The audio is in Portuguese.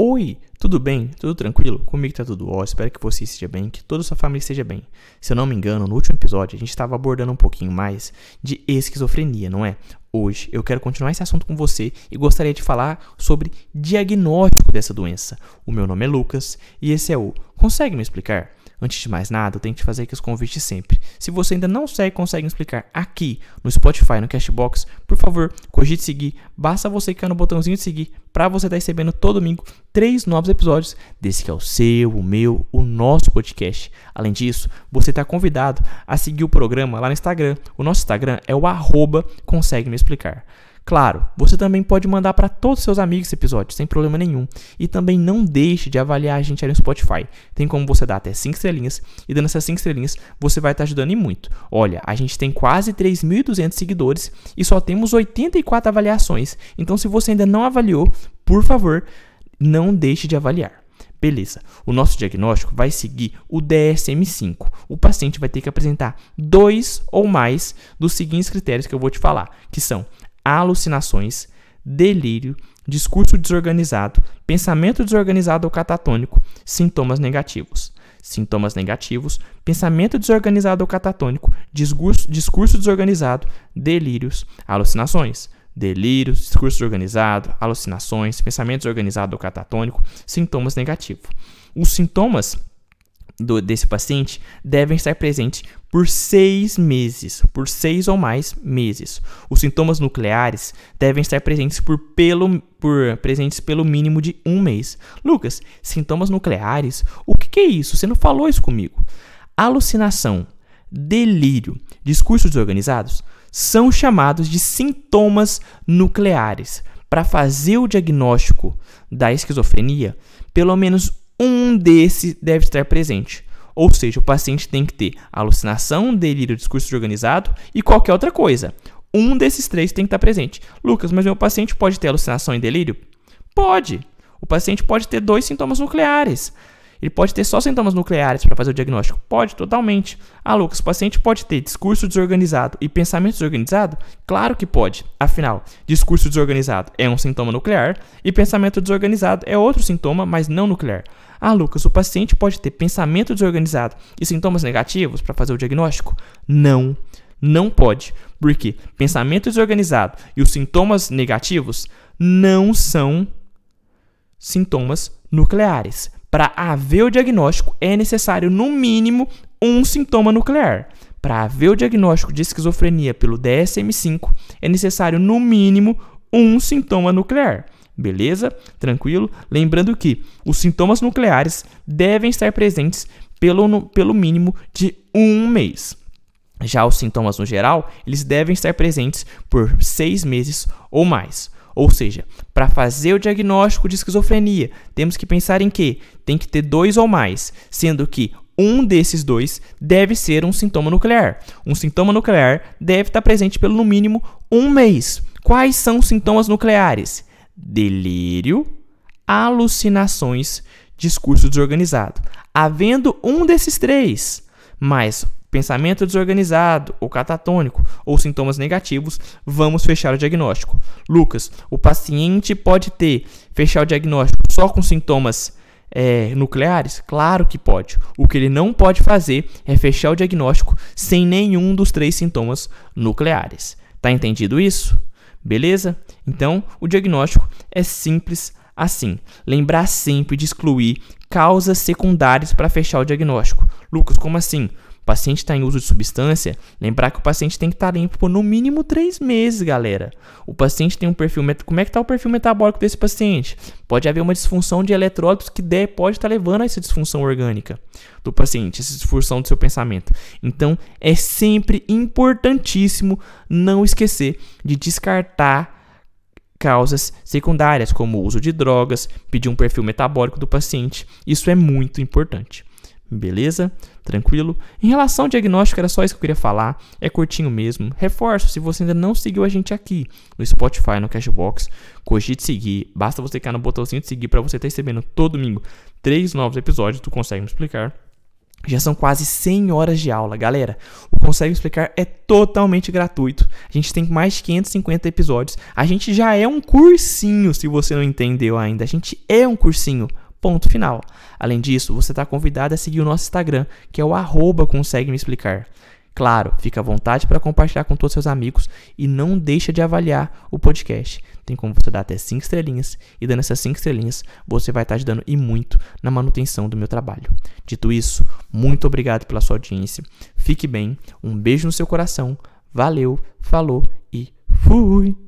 Oi, tudo bem? Tudo tranquilo? Comigo tá tudo ótimo, espero que você esteja bem, que toda a sua família esteja bem. Se eu não me engano, no último episódio a gente estava abordando um pouquinho mais de esquizofrenia, não é? Hoje eu quero continuar esse assunto com você e gostaria de falar sobre diagnóstico dessa doença. O meu nome é Lucas e esse é o Consegue me explicar? Antes de mais nada, eu tenho que te fazer aqui os convites sempre. Se você ainda não segue, consegue me explicar aqui no Spotify, no Cashbox, por favor, cogite seguir. Basta você clicar no botãozinho de seguir para você estar tá recebendo todo domingo três novos episódios desse que é o seu, o meu, o nosso podcast. Além disso, você está convidado a seguir o programa lá no Instagram. O nosso Instagram é o arroba consegue me explicar. Claro, você também pode mandar para todos os seus amigos esse episódio, sem problema nenhum. E também não deixe de avaliar a gente aí no Spotify. Tem como você dar até 5 estrelinhas, e dando essas 5 estrelinhas, você vai estar tá ajudando e muito. Olha, a gente tem quase 3.200 seguidores e só temos 84 avaliações. Então, se você ainda não avaliou, por favor, não deixe de avaliar. Beleza. O nosso diagnóstico vai seguir o DSM-5. O paciente vai ter que apresentar dois ou mais dos seguintes critérios que eu vou te falar, que são alucinações, delírio, discurso desorganizado, pensamento desorganizado ou catatônico, sintomas negativos. Sintomas negativos, pensamento desorganizado ou catatônico, discurso, discurso desorganizado, delírios, alucinações. Delírios, discurso desorganizado, alucinações, pensamento desorganizado ou catatônico, sintomas negativos. Os sintomas do, desse paciente devem estar presentes por seis meses, por seis ou mais meses. Os sintomas nucleares devem estar presentes por pelo, por, presentes pelo mínimo de um mês. Lucas, sintomas nucleares? O que, que é isso? Você não falou isso comigo. Alucinação, delírio, discursos desorganizados são chamados de sintomas nucleares. Para fazer o diagnóstico da esquizofrenia, pelo menos um desses deve estar presente. Ou seja, o paciente tem que ter alucinação, delírio, discurso organizado e qualquer outra coisa. Um desses três tem que estar presente. Lucas, mas meu paciente pode ter alucinação e delírio? Pode. O paciente pode ter dois sintomas nucleares. Ele pode ter só sintomas nucleares para fazer o diagnóstico? Pode, totalmente. Ah, Lucas, o paciente pode ter discurso desorganizado e pensamento desorganizado? Claro que pode. Afinal, discurso desorganizado é um sintoma nuclear e pensamento desorganizado é outro sintoma, mas não nuclear. Ah, Lucas, o paciente pode ter pensamento desorganizado e sintomas negativos para fazer o diagnóstico? Não. Não pode, porque pensamento desorganizado e os sintomas negativos não são sintomas nucleares. Para haver o diagnóstico, é necessário, no mínimo, um sintoma nuclear. Para haver o diagnóstico de esquizofrenia pelo DSM-5, é necessário, no mínimo, um sintoma nuclear. Beleza? Tranquilo? Lembrando que os sintomas nucleares devem estar presentes pelo, pelo mínimo de um mês. Já os sintomas no geral, eles devem estar presentes por seis meses ou mais. Ou seja, para fazer o diagnóstico de esquizofrenia, temos que pensar em que tem que ter dois ou mais, sendo que um desses dois deve ser um sintoma nuclear. Um sintoma nuclear deve estar presente pelo no mínimo um mês. Quais são os sintomas nucleares? Delírio, alucinações, discurso desorganizado. Havendo um desses três, mais pensamento desorganizado ou catatônico ou sintomas negativos, vamos fechar o diagnóstico. Lucas, o paciente pode ter fechar o diagnóstico só com sintomas é, nucleares? Claro que pode. O que ele não pode fazer é fechar o diagnóstico sem nenhum dos três sintomas nucleares. Tá entendido isso? Beleza? Então, o diagnóstico é simples assim. Lembrar sempre de excluir causas secundárias para fechar o diagnóstico. Lucas, como assim? Paciente está em uso de substância, lembrar que o paciente tem que estar tá limpo por no mínimo três meses, galera. O paciente tem um perfil. Como é que está o perfil metabólico desse paciente? Pode haver uma disfunção de eletrólitos que pode estar tá levando a essa disfunção orgânica do paciente, essa disfunção do seu pensamento. Então, é sempre importantíssimo não esquecer de descartar causas secundárias, como o uso de drogas, pedir um perfil metabólico do paciente. Isso é muito importante. Beleza? Tranquilo? Em relação ao diagnóstico, era só isso que eu queria falar. É curtinho mesmo. Reforço, se você ainda não seguiu a gente aqui no Spotify, no Cashbox, cogite seguir. Basta você clicar no botãozinho de seguir para você estar recebendo todo domingo três novos episódios. Tu consegue me explicar. Já são quase 100 horas de aula, galera. O Consegue Explicar é totalmente gratuito. A gente tem mais de 550 episódios. A gente já é um cursinho, se você não entendeu ainda. A gente é um cursinho. Ponto final. Além disso, você está convidado a seguir o nosso Instagram, que é o arroba Consegue Me Explicar. Claro, fica à vontade para compartilhar com todos seus amigos e não deixa de avaliar o podcast. Tem como você dar até 5 estrelinhas e dando essas 5 estrelinhas, você vai estar ajudando e muito na manutenção do meu trabalho. Dito isso, muito obrigado pela sua audiência. Fique bem, um beijo no seu coração. Valeu, falou e fui!